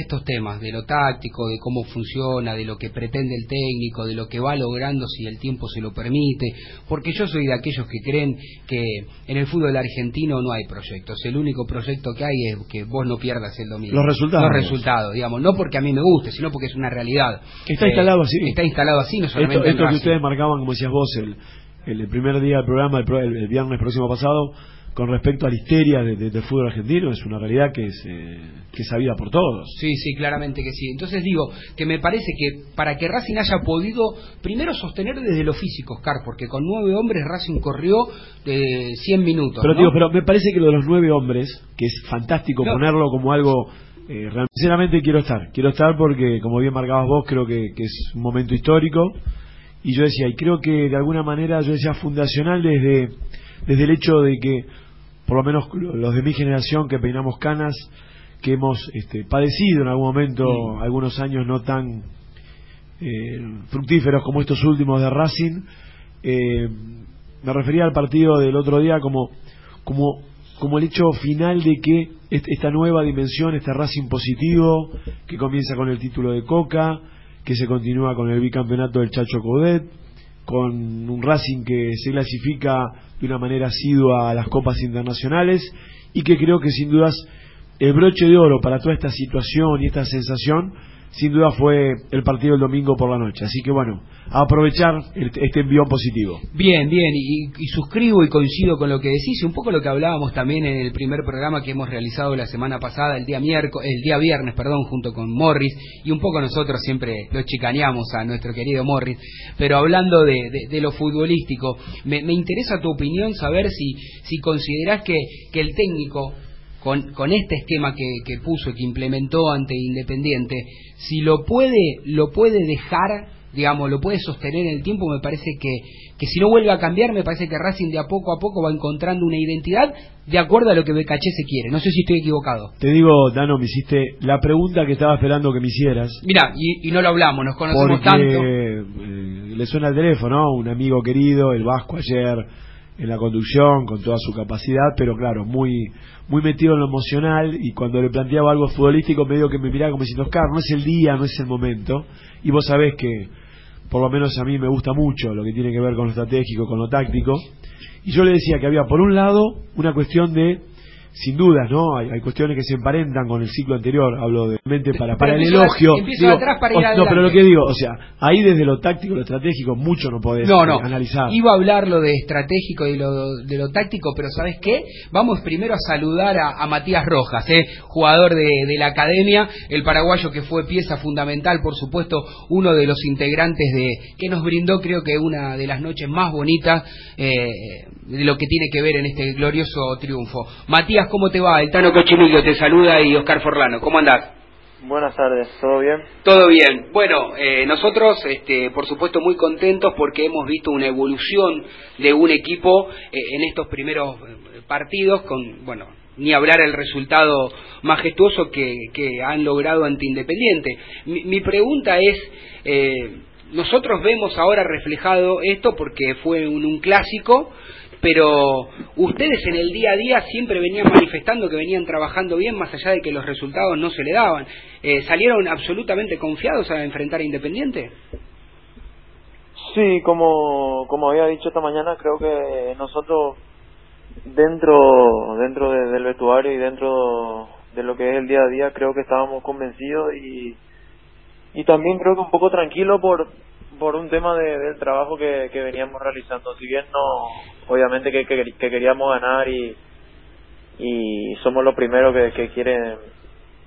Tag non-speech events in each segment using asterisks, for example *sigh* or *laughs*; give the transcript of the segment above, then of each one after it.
estos temas, de lo táctico, de cómo funciona, de lo que pretende el técnico, de lo que va logrando si el tiempo se lo permite, porque yo soy de aquellos que creen que en el fútbol argentino no hay proyectos, el único proyecto que hay es que vos no pierdas el dominio. Los resultados. Los resultados, digamos, no porque a mí me guste, sino porque es una realidad. Está instalado así. Está instalado así, no solamente Esto, esto que ustedes marcaban, como decías vos, el, el, primer día del programa, el viernes próximo pasado, con respecto a la histeria del de, fútbol argentino es una realidad que es, eh, que es sabida por todos. Sí, sí, claramente que sí. Entonces digo que me parece que para que Racing haya podido primero sostener desde lo físico, Oscar, porque con nueve hombres Racing corrió de 100 minutos. Pero, digo, pero me parece que lo de los nueve hombres, que es fantástico ponerlo como algo... Eh, sinceramente quiero estar, quiero estar porque como bien marcabas vos creo que, que es un momento histórico y yo decía, y creo que de alguna manera yo decía fundacional desde desde el hecho de que, por lo menos los de mi generación que peinamos canas, que hemos este, padecido en algún momento algunos años no tan eh, fructíferos como estos últimos de Racing, eh, me refería al partido del otro día como, como, como el hecho final de que esta nueva dimensión, este Racing positivo, que comienza con el título de Coca, que se continúa con el bicampeonato del Chacho Codet, con un Racing que se clasifica de una manera asidua a las copas internacionales y que creo que sin dudas el broche de oro para toda esta situación y esta sensación sin duda fue el partido del domingo por la noche. Así que bueno, aprovechar este envío positivo. Bien, bien, y, suscribo y coincido con lo que decís, un poco lo que hablábamos también en el primer programa que hemos realizado la semana pasada, el día miércoles, el día viernes, perdón, junto con Morris, y un poco nosotros siempre lo chicaneamos a nuestro querido Morris, pero hablando de, lo futbolístico, me, interesa tu opinión, saber si, si considerás que, que el técnico con, con este esquema que, que puso, que implementó ante Independiente, si lo puede, lo puede dejar, digamos, lo puede sostener en el tiempo, me parece que, que si no vuelve a cambiar, me parece que Racing de a poco a poco va encontrando una identidad de acuerdo a lo que Becaché se quiere. No sé si estoy equivocado. Te digo, Dano, me hiciste la pregunta que estaba esperando que me hicieras. Mira, y, no lo hablamos, nos conocemos tanto. Eh, le suena el teléfono, un amigo querido, el Vasco ayer en la conducción con toda su capacidad, pero claro, muy muy metido en lo emocional y cuando le planteaba algo futbolístico me que me miraba como diciendo, Oscar, no es el día, no es el momento. Y vos sabés que por lo menos a mí me gusta mucho lo que tiene que ver con lo estratégico, con lo táctico. Y yo le decía que había por un lado una cuestión de sin dudas, ¿no? Hay, cuestiones que se emparentan con el ciclo anterior, hablo de mente para, para el elogio. no, pero lo que digo, o sea, ahí desde lo táctico, lo estratégico, mucho no podés no, no. analizar. Iba a hablar lo de estratégico y lo, de lo táctico, pero ¿sabes qué? Vamos primero a saludar a, Matías Rojas, ¿eh? jugador de, la academia, el paraguayo que fue pieza fundamental, por supuesto, uno de los integrantes de que nos brindó, creo que una de las noches más bonitas eh, de lo que tiene que ver en este glorioso triunfo. Matías, ¿cómo te va? El Tano te saluda y Oscar Forlano. ¿Cómo andás? Buenas tardes, ¿todo bien? Todo bien. Bueno, eh, nosotros, este, por supuesto, muy contentos porque hemos visto una evolución de un equipo eh, en estos primeros eh, partidos, con, bueno, ni hablar el resultado majestuoso que, han logrado ante Independiente. Mi, pregunta es, nosotros vemos ahora reflejado esto porque fue un clásico, pero ustedes en el día a día siempre venían manifestando que venían trabajando bien, más allá de que los resultados no se le daban. Eh, ¿Salieron absolutamente confiados a enfrentar a Independiente? Sí, como, como había dicho esta mañana, creo que nosotros dentro, dentro del vestuario y dentro de lo que es el día a día, creo que estábamos convencidos y, y también creo que un poco tranquilo por, por un tema de, del trabajo que, que veníamos realizando. Si bien no, obviamente que, que, queríamos ganar y, y somos los primeros que, que quieren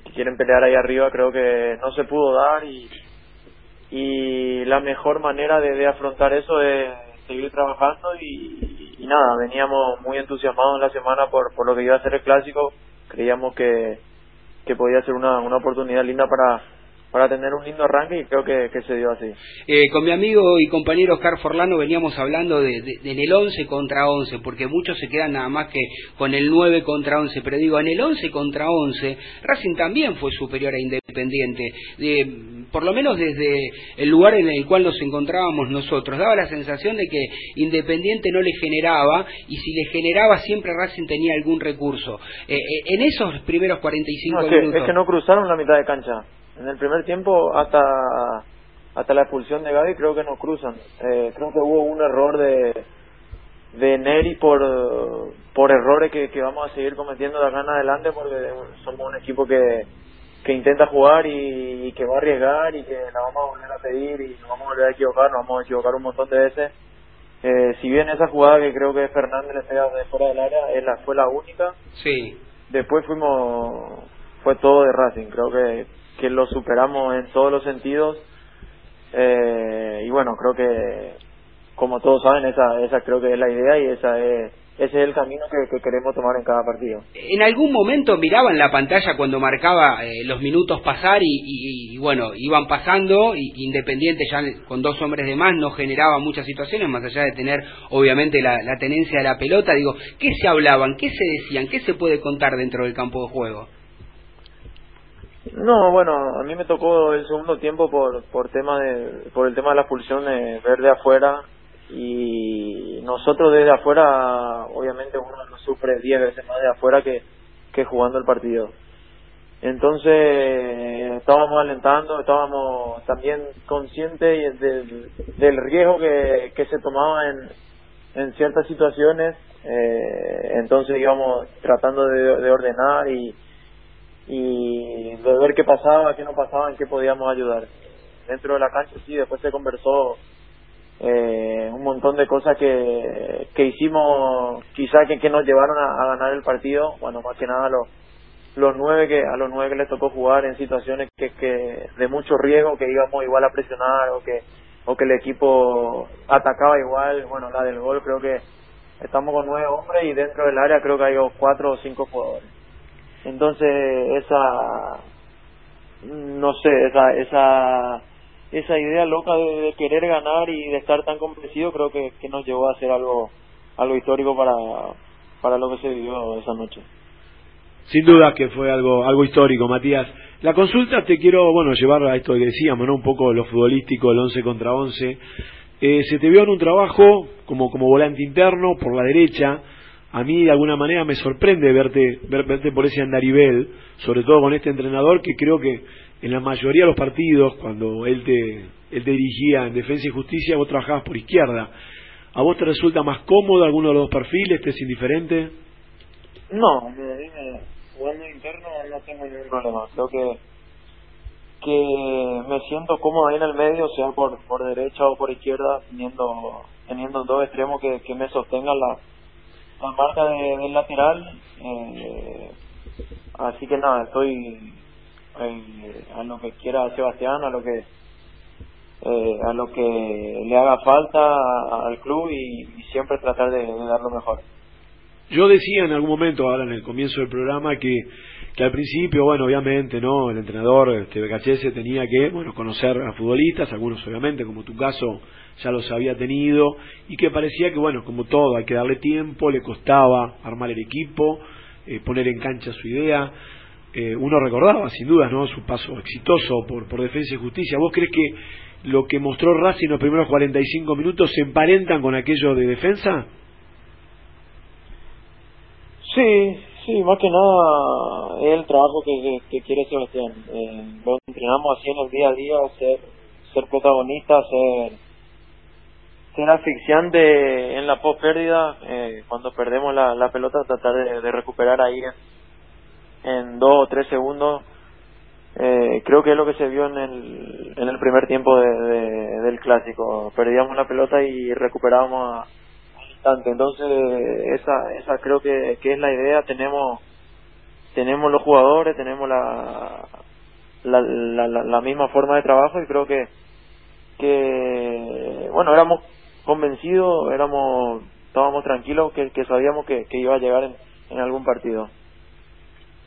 que quieren pelear ahí arriba, creo que no se pudo dar y, la mejor manera de, de afrontar eso es seguir trabajando y, y, nada, veníamos muy entusiasmados en la semana por, por lo que iba a ser el clásico, creíamos que, que podía ser una, una oportunidad linda para para tener un lindo arranque y creo que, se dio así. Eh, con mi amigo y compañero Oscar Forlano veníamos hablando de, en el 11 contra 11, porque muchos se quedan nada más que con el 9 contra 11, pero digo, en el 11 contra 11, Racing también fue superior a Independiente, por lo menos desde el lugar en el cual nos encontrábamos nosotros, daba la sensación de que Independiente no le generaba, y si le generaba siempre Racing tenía algún recurso. Eh, eh, en esos primeros 45 minutos... Es que no cruzaron la mitad de cancha en el primer tiempo hasta hasta la expulsión de Gaby creo que no cruzan. Eh, creo que hubo un error de de Neri por por errores que, que vamos a seguir cometiendo de acá en adelante porque somos un equipo que que intenta jugar y, que va a arriesgar y que la vamos a volver a pedir y nos vamos a volver a equivocar, nos vamos a equivocar un montón de veces. Eh, si bien esa jugada que creo que Fernández le pega de fuera del área es la, fue la única, sí. después fuimos, fue todo de Racing, creo que que lo superamos en todos los sentidos eh, y bueno creo que como todos saben esa esa creo que es la idea y esa es ese es el camino que, queremos tomar en cada partido. En algún momento miraban la pantalla cuando marcaba eh, los minutos pasar y, bueno, iban pasando, y Independiente ya con dos hombres de más no generaba muchas situaciones, más allá de tener obviamente la, la tenencia de la pelota. Digo, ¿qué se hablaban? ¿Qué se decían? ¿Qué se puede contar dentro del campo de juego? No, bueno, a mí me tocó el segundo tiempo por por tema de por el tema de la expulsión de ver de afuera y nosotros desde afuera obviamente uno no sufre 10 veces más de afuera que que jugando el partido. Entonces estábamos alentando, estábamos también conscientes del, del riesgo que, que se tomaba en, en ciertas situaciones, eh, entonces íbamos tratando de, de ordenar y, y de ver qué pasaba, qué no pasaba, en qué podíamos ayudar. Dentro de la cancha sí, después se conversó eh, un montón de cosas que, que hicimos, quizá que, que nos llevaron a, ganar el partido, bueno, más que nada los los nueve que a los nueve que les tocó jugar en situaciones que, que de mucho riesgo que íbamos igual a presionar o que o que el equipo atacaba igual. Bueno la del gol creo que estamos con nueve hombres y dentro del área creo que hay cuatro o cinco jugadores entonces, esa, no sé, esa, esa, esa idea loca de, querer ganar y de estar tan convencido creo que, que nos llevó a hacer algo, algo histórico para, para lo que se vivió esa noche. Sin duda que fue algo, algo histórico, Matías. La consulta te quiero, bueno, llevar a esto que decíamos, ¿no? Un poco lo futbolístico, el 11 contra 11. Eh, se te vio en un trabajo como, como volante interno por la derecha, a mí de alguna manera me sorprende verte, verte por ese andarivel, sobre todo con este entrenador que creo que en la mayoría de los partidos, cuando él te, él dirigía en Defensa y Justicia, vos trabajabas por izquierda. ¿A vos te resulta más cómodo alguno de los dos perfiles? ¿Te es indiferente? No, jugando interno no tengo ningún problema. Creo que que me siento cómodo ahí en el medio, sea por, por derecha o por izquierda, teniendo, teniendo dos extremos que, que me sostengan la, la marca de, del lateral. Eh, así que nada, estoy a lo que quiera Sebastián, a lo que eh, a lo que le haga falta al club y, siempre tratar de, dar lo mejor. Yo decía en algún momento, ahora en el comienzo del programa, que, que al principio, bueno, obviamente, ¿no? El entrenador, este tenía que, bueno, conocer a futbolistas, algunos obviamente, como tu caso, ya los había tenido y que parecía que, bueno, como todo, hay que darle tiempo, le costaba armar el equipo, eh, poner en cancha su idea. Eh, uno recordaba, sin dudas, ¿no? su paso exitoso por, por Defensa y Justicia. ¿Vos crees que lo que mostró Racing en los primeros 45 minutos se emparentan con aquello de defensa? Sí, sí, más que nada es el trabajo que, que, quiere Sebastián. Eh, lo entrenamos así en el día a día, ser, ser protagonista, ser ser asfixiante en la post pérdida eh, cuando perdemos la, la pelota tratar de, recuperar ahí en, dos o tres segundos eh, creo que es lo que se vio en el en el primer tiempo de, del clásico perdíamos la pelota y recuperábamos al entonces esa esa creo que, que es la idea tenemos tenemos los jugadores tenemos la la, la, la misma forma de trabajo y creo que que bueno éramos convencidos, éramos, estábamos tranquilos que, que sabíamos que, que, iba a llegar en, en algún partido.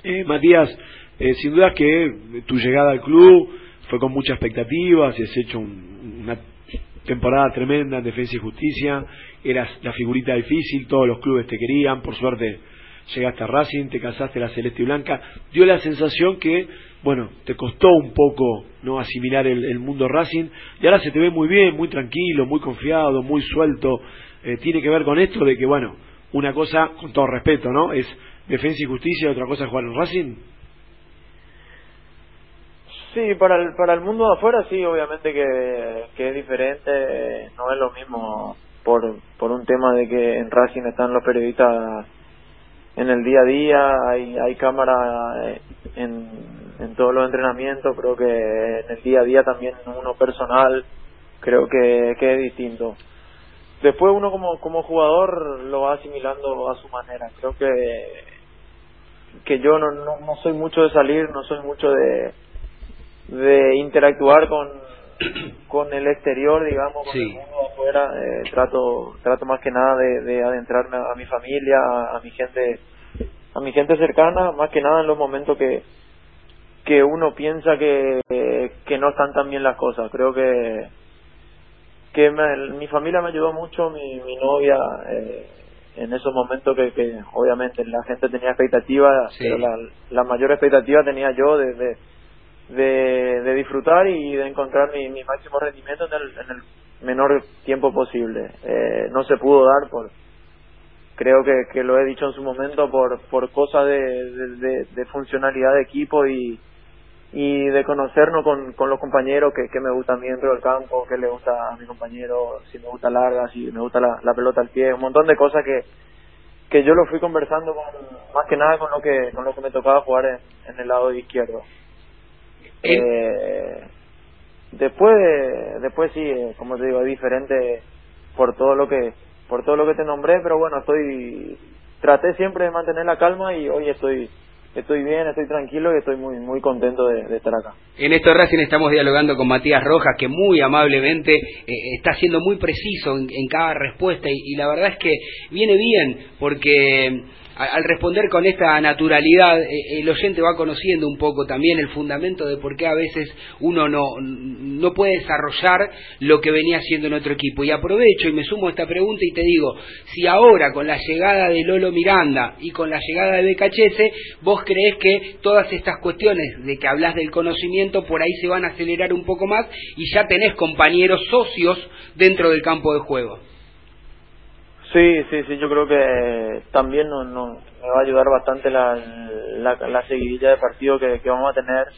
Eh, Matías, eh, sin duda que tu llegada al club fue con mucha expectativa, si has hecho una temporada tremenda en Defensa y Justicia, eras la figurita difícil, todos los clubes te querían, por suerte llegaste a Racing, te casaste la Celeste y Blanca, dio la sensación que, bueno, te costó un poco no asimilar el, mundo Racing, y ahora se te ve muy bien, muy tranquilo, muy confiado, muy suelto, eh, tiene que ver con esto de que, bueno, una cosa, con todo respeto, ¿no? Es defensa y justicia, otra cosa es jugar en Racing. Sí, para el, para el mundo de afuera sí, obviamente que, que es diferente, no es lo mismo por, por un tema de que en Racing están los periodistas en el día a día, hay, hay cámara en, en todos los entrenamientos, creo que en el día a día también uno personal, creo que, que es distinto. Después uno como, como jugador lo va asimilando a su manera, creo que, que yo no, no, no soy mucho de salir, no soy mucho de, de interactuar con, *clears throat* con el exterior, digamos, con el mundo afuera, eh, trato, trato más que nada de, de adentrarme a, mi familia, a, mi gente, a mi gente cercana, más que nada en los momentos que, que uno piensa que, que no están tan bien las cosas. Creo que, que mi familia me ayudó mucho, mi, mi novia, eh, en esos momentos que, que obviamente la gente tenía expectativas, pero la, la mayor expectativa tenía yo desde de, de disfrutar y de encontrar mi, mi máximo rendimiento en el, en el menor tiempo posible. Eh, no se pudo dar por, creo que, que lo he dicho en su momento, por, por cosas de, de, funcionalidad de equipo y, y de conocernos con, con los compañeros que, que me gustan dentro del campo, que le gusta a mi compañero, si me gusta larga, si me gusta la, la pelota al pie, un montón de cosas que, que yo lo fui conversando con, más que nada con lo que, con lo que me tocaba jugar en, en el lado izquierdo. Eh, después, después sí, eh, como te digo, es diferente por todo lo que, por todo lo que te nombré, pero bueno, estoy, traté siempre de mantener la calma y hoy estoy, estoy bien, estoy tranquilo y estoy muy muy contento de, estar acá. En esto Racing estamos dialogando con Matías Rojas, que muy amablemente eh, está siendo muy preciso en, cada respuesta y, y, la verdad es que viene bien porque al responder con esta naturalidad, eh, el oyente va conociendo un poco también el fundamento de por qué a veces uno no, no puede desarrollar lo que venía haciendo en otro equipo. Y aprovecho y me sumo a esta pregunta y te digo, si ahora con la llegada de Lolo Miranda y con la llegada de Becachese, vos crees que todas estas cuestiones de que hablas del conocimiento por ahí se van a acelerar un poco más y ya tenés compañeros socios dentro del campo de juego. Sí, sí, sí, yo creo que también no, no, me va a ayudar bastante la, la, la seguidilla de partido que, que vamos a tener.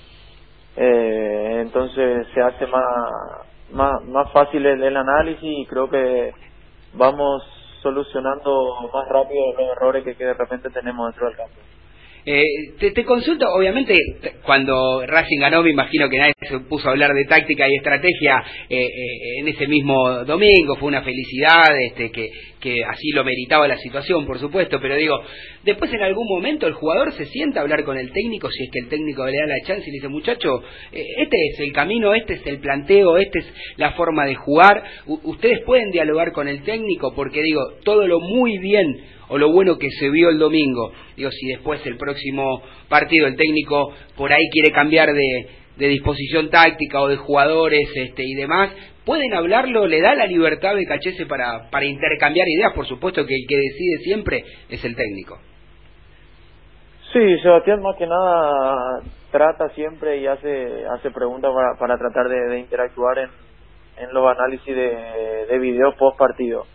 Eh, entonces se hace más, más, más fácil el, el análisis y creo que vamos solucionando más rápido los errores que, que de repente tenemos dentro del campo. Eh, te, te, consulto, obviamente, cuando Racing ganó, me imagino que nadie se puso a hablar de táctica y estrategia eh, eh, en ese mismo domingo, fue una felicidad, este, que, así lo meritaba la situación, por supuesto, pero digo, después en algún momento el jugador se sienta a hablar con el técnico, si es que el técnico le da la chance y le dice, muchacho, este es el camino, este es el planteo, esta es la forma de jugar, ustedes pueden dialogar con el técnico, porque digo, todo lo muy bien o lo bueno que se vio el domingo. Digo, si después el próximo partido el técnico por ahí quiere cambiar de, de disposición táctica o de jugadores este, y demás, pueden hablarlo, le da la libertad de Cachese para, para intercambiar ideas, por supuesto que el que decide siempre es el técnico. Sí, Sebastián más que nada trata siempre y hace hace preguntas para, para tratar de, interactuar en, en los análisis de, de video post partido.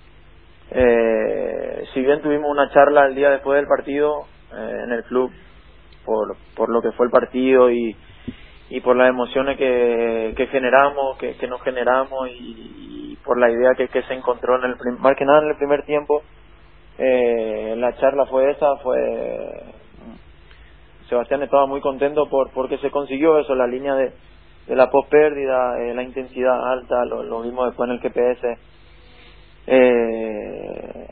Eh, si bien tuvimos una charla el día después del partido eh, en el club por, por lo que fue el partido y, y por las emociones que, que generamos, que, que nos generamos y, por la idea que, que se encontró en el más que nada en el primer tiempo, eh, la charla fue esa, fue Sebastián estaba muy contento por porque se consiguió eso, la línea de, de la post pérdida, eh, la intensidad alta, lo, mismo después en el GPS eh,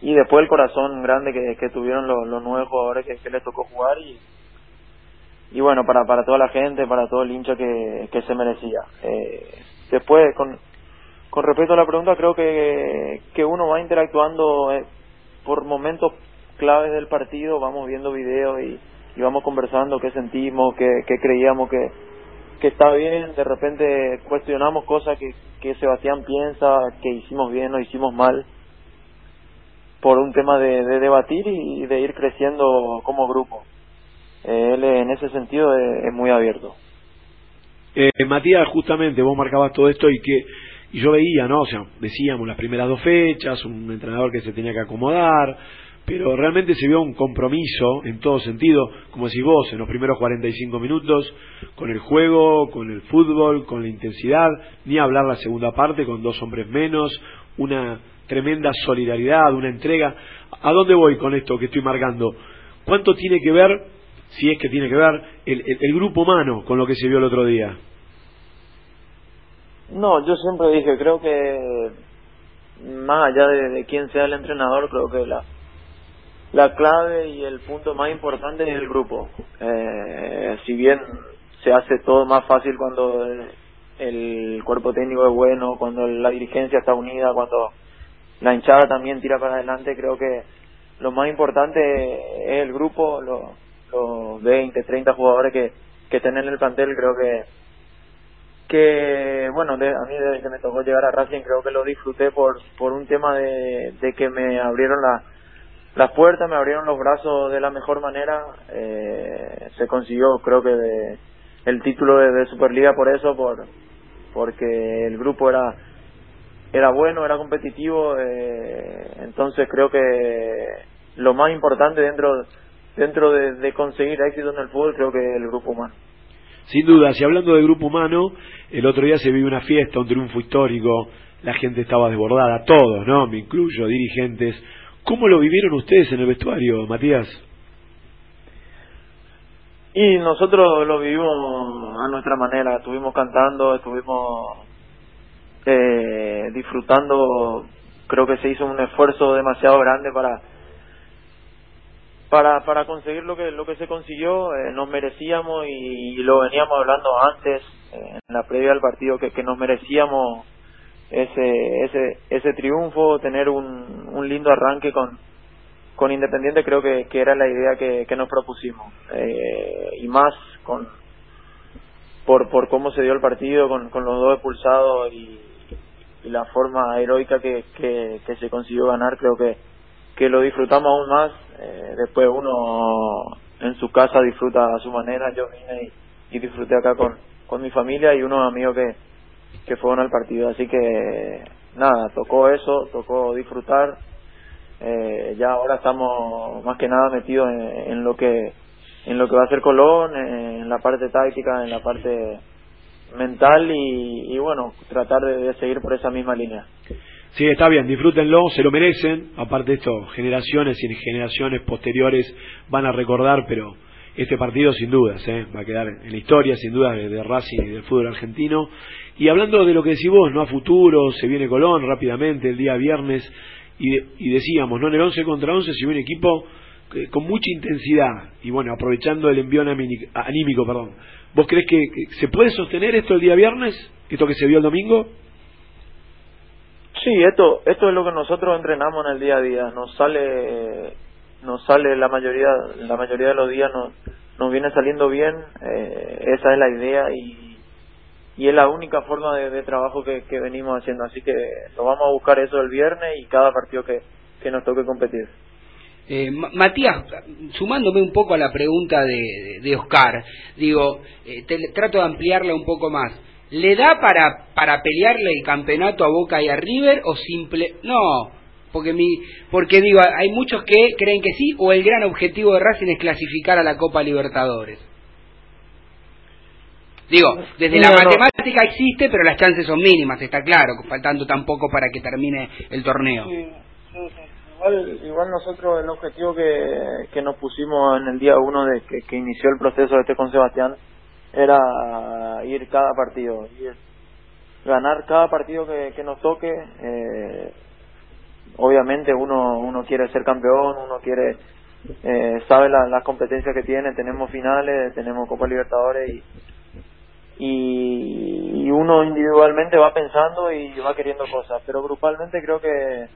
y después el corazón grande que, que tuvieron los, los nueve jugadores que, que les tocó jugar y, y bueno, para, para toda la gente, para todo el hincha que, que se merecía. Eh, después, con, con respecto a la pregunta, creo que, que uno va interactuando eh, por momentos claves del partido, vamos viendo videos y, y vamos conversando qué sentimos, qué, qué creíamos que, que está bien, de repente cuestionamos cosas que, que Sebastián piensa que hicimos bien o hicimos mal por un tema de, debatir y de ir creciendo como grupo. Eh, él en ese sentido es, muy abierto. Eh, Matías, justamente vos marcabas todo esto y que y yo veía, ¿no? O sea, decíamos las primeras dos fechas, un entrenador que se tenía que acomodar, pero realmente se vio un compromiso en todo sentido, como decís vos, en los primeros 45 minutos, con el juego, con el fútbol, con la intensidad, ni hablar la segunda parte con dos hombres menos, una tremenda solidaridad, una entrega. ¿A dónde voy con esto que estoy marcando? ¿Cuánto tiene que ver, si es que tiene que ver, el, el, grupo humano con lo que se vio el otro día? No, yo siempre dije, creo que más allá de quién sea el entrenador, creo que la, la clave y el punto más importante es el grupo. Eh, si bien se hace todo más fácil cuando el, cuerpo técnico es bueno, cuando la dirigencia está unida, cuando la hinchada también tira para adelante, creo que lo más importante es el grupo, los, los 20, 30 jugadores que, que tienen en el plantel, creo que que bueno, a mí desde que me tocó llegar a Racing creo que lo disfruté por por un tema de, de que me abrieron la las puertas, me abrieron los brazos de la mejor manera. Eh, se consiguió, creo que, el título de, Superliga por eso, por porque el grupo era era bueno, era competitivo. Eh, entonces creo que lo más importante dentro dentro de, conseguir éxito en el fútbol, creo que el grupo humano. Sin duda, si hablando de grupo humano, el otro día se vive una fiesta, un triunfo histórico, la gente estaba desbordada, todos, ¿no? Me incluyo, dirigentes, ¿Cómo lo vivieron ustedes en el vestuario, Matías? Y nosotros lo vivimos a nuestra manera, estuvimos cantando, estuvimos eh, disfrutando, creo que se hizo un esfuerzo demasiado grande para para para conseguir lo que lo que se consiguió, eh, nos merecíamos y, lo veníamos hablando antes eh, en la previa al partido que, que nos merecíamos ese ese ese triunfo, tener un, un lindo arranque con con Independiente creo que, que era la idea que, que nos propusimos. Eh, y más con por por cómo se dio el partido con, con los dos expulsados y, y la forma heroica que, que, que, se consiguió ganar creo que que lo disfrutamos aún más. Eh, después uno en su casa disfruta a su manera yo vine y, y disfruté acá con con mi familia y unos amigos que que fueron al partido. Así que nada, tocó eso, tocó disfrutar. Eh, ya ahora estamos más que nada metidos en, lo que en lo que va a ser Colón, en la parte táctica, en la parte mental y, bueno, tratar de, seguir por esa misma línea. Sí, está bien, disfrútenlo, se lo merecen. Aparte de esto, generaciones y generaciones posteriores van a recordar, pero este partido sin dudas, ¿eh? va a quedar en la historia sin dudas de, Racing y del fútbol argentino. Y hablando de lo que decís vos, no a futuro, se viene Colón rápidamente el día viernes y, decíamos, no en el 11 contra 11 se viene un equipo eh, con mucha intensidad y bueno, aprovechando el envío anímico, perdón. ¿Vos crees que, se puede sostener esto el día viernes, esto que se vio el domingo? Sí, esto esto es lo que nosotros entrenamos en el día a día, nos sale nos sale la mayoría la mayoría de los días nos nos viene saliendo bien eh, esa es la idea y y es la única forma de, trabajo que, que, venimos haciendo así que lo vamos a buscar eso el viernes y cada partido que, que nos toque competir eh, Matías, sumándome un poco a la pregunta de, de Oscar, digo, eh, trato de ampliarla un poco más. ¿Le da para, para pelearle el campeonato a Boca y a River o simple... No, porque, mi, porque digo, hay muchos que creen que sí, o el gran objetivo de Racing es clasificar a la Copa Libertadores. Digo, desde la matemática existe, pero las chances son mínimas, está claro, faltando tampoco para que termine el torneo. Igual, igual nosotros el objetivo que, que nos pusimos en el día uno de que, que inició el proceso este con Sebastián era ir cada partido, ir, ganar cada partido que, que nos toque. Eh, obviamente uno uno quiere ser campeón, uno quiere eh, sabe las competencias que tiene, tenemos finales, tenemos Copa Libertadores y, y, uno individualmente va pensando y va queriendo cosas, pero grupalmente creo que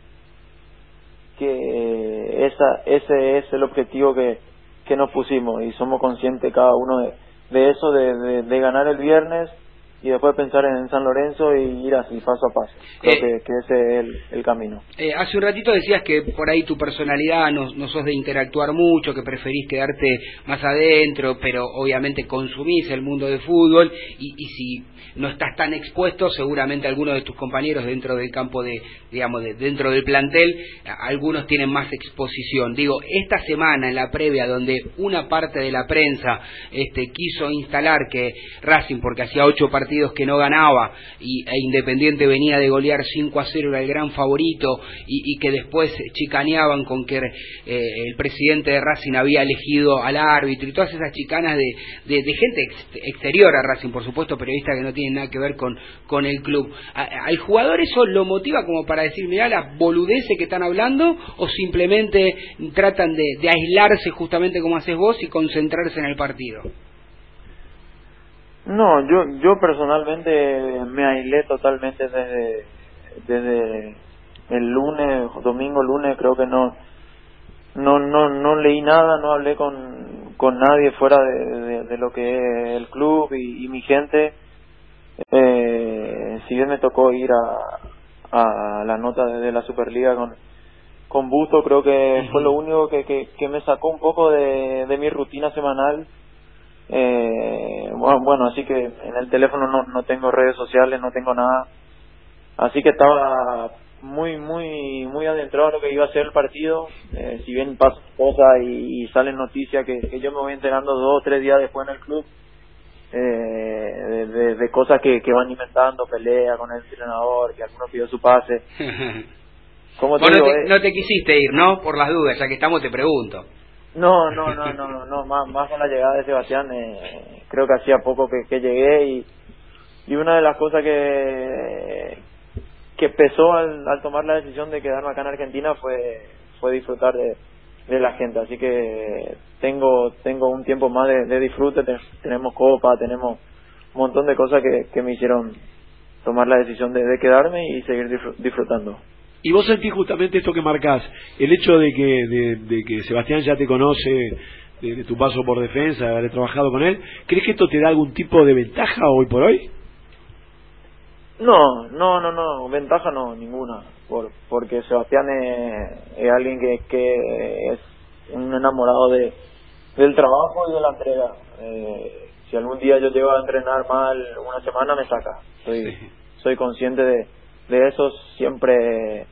que esa ese es el objetivo que, que nos pusimos y somos conscientes cada uno de, de eso, de, de ganar el viernes y después pensar en San Lorenzo y ir así paso a paso. Creo eh, que, que, ese es el, camino. Eh, hace un ratito decías que por ahí tu personalidad no, no sos de interactuar mucho, que preferís quedarte más adentro, pero obviamente consumís el mundo del fútbol y, y si no estás tan expuesto, seguramente algunos de tus compañeros dentro del campo de, digamos, de, dentro del plantel, algunos tienen más exposición. Digo, esta semana en la previa donde una parte de la prensa este, quiso instalar que Racing, porque hacía ocho partidos que no ganaba y, e Independiente venía de golear 5 a 0, era el gran favorito y, que después chicaneaban con que eh, el presidente de Racing había elegido al árbitro y todas esas chicanas de, de, gente exterior a Racing, por supuesto, periodistas que no tiene nada que ver con, con el club. ¿Al jugador eso lo motiva como para decir, mira, la boludece que están hablando o simplemente tratan de, aislarse justamente como haces vos y concentrarse en el partido? No, yo yo personalmente me aislé totalmente desde desde el lunes, domingo, lunes, creo que no no no no leí nada, no hablé con con nadie fuera de, lo que es el club y mi gente si bien me tocó ir a, a la nota de, la Superliga con, con Busto, creo que fue lo único que, que, que, me sacó un poco de, de mi rutina semanal. Eh, bueno, bueno, así que en el teléfono no, no tengo redes sociales, no tengo nada. Así que estaba muy, muy, muy adentrado a lo que iba a ser el partido. Eh, si bien pasa cosas y, y salen noticias que, que yo me voy enterando dos o tres días después en el club, eh, de, de, cosas que, que van inventando, pelea con el entrenador, que alguno pidió su pase. *laughs* Como te digo, eh, no, te, quisiste ir, ¿no? Por las dudas, ya que estamos te pregunto. *laughs* No, no, no, no, no, más, más con la llegada de Sebastián, eh, creo que hacía poco que, que llegué y, y una de las cosas que que pesó al, al tomar la decisión de quedarme acá en Argentina fue fue disfrutar de, de la gente. Así que tengo tengo un tiempo más de, disfrute, tenemos copa, tenemos un montón de cosas que, que me hicieron tomar la decisión de, quedarme y seguir disfrutando. Y vos sentís justamente esto que marcás, el hecho de que, de, que Sebastián ya te conoce de, tu paso por defensa, de haber trabajado con él, ¿crees que esto te da algún tipo de ventaja hoy por hoy? No, no, no, no, ventaja no, ninguna, por, porque Sebastián es, alguien que, que, es un enamorado de del trabajo y de la entrega. Eh, si algún día yo llego a entrenar mal una semana, me saca. Soy, soy consciente de, de eso, siempre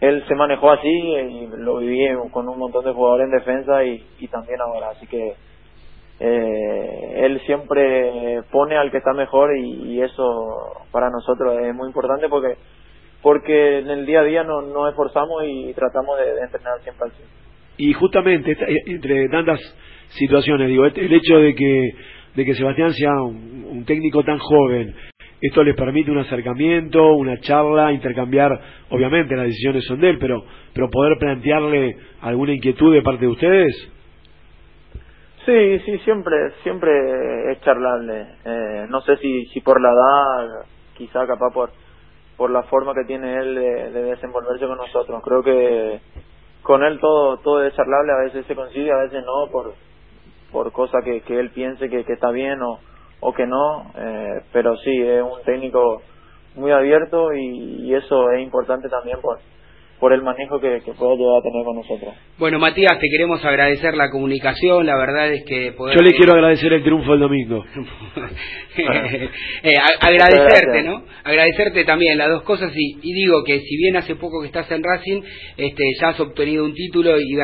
él se manejó así y lo viví con un montón de jugadores en defensa y, y también ahora, así que eh, él siempre pone al que está mejor y, eso para nosotros es muy importante porque porque en el día a día no nos esforzamos y tratamos de, entrenar siempre al Y justamente eh, entre tantas situaciones, digo, el hecho de que de que Sebastián sea un, técnico tan joven, esto les permite un acercamiento, una charla, intercambiar, obviamente las decisiones son de él, pero pero poder plantearle alguna inquietud de parte de ustedes. Sí, sí, siempre, siempre es charlarle. Eh, no sé si, si por la edad, quizá capaz por, por la forma que tiene él de, desenvolverse con nosotros. Creo que con él todo, todo es charlable, a veces se consigue, a veces no, por, por cosas que, que él piense que, está bien o, o que no. Eh, pero sí, es un técnico muy abierto y, y eso es importante también por por el manejo que, que pueda llegar a tener con nosotros. Bueno, Matías, te queremos agradecer la comunicación, la verdad es que... Yo le quiero agradecer el triunfo del domingo. *laughs* eh, agradecerte, ¿no? Agradecerte también las dos cosas y, y, digo que si bien hace poco que estás en Racing, este, ya has obtenido un título y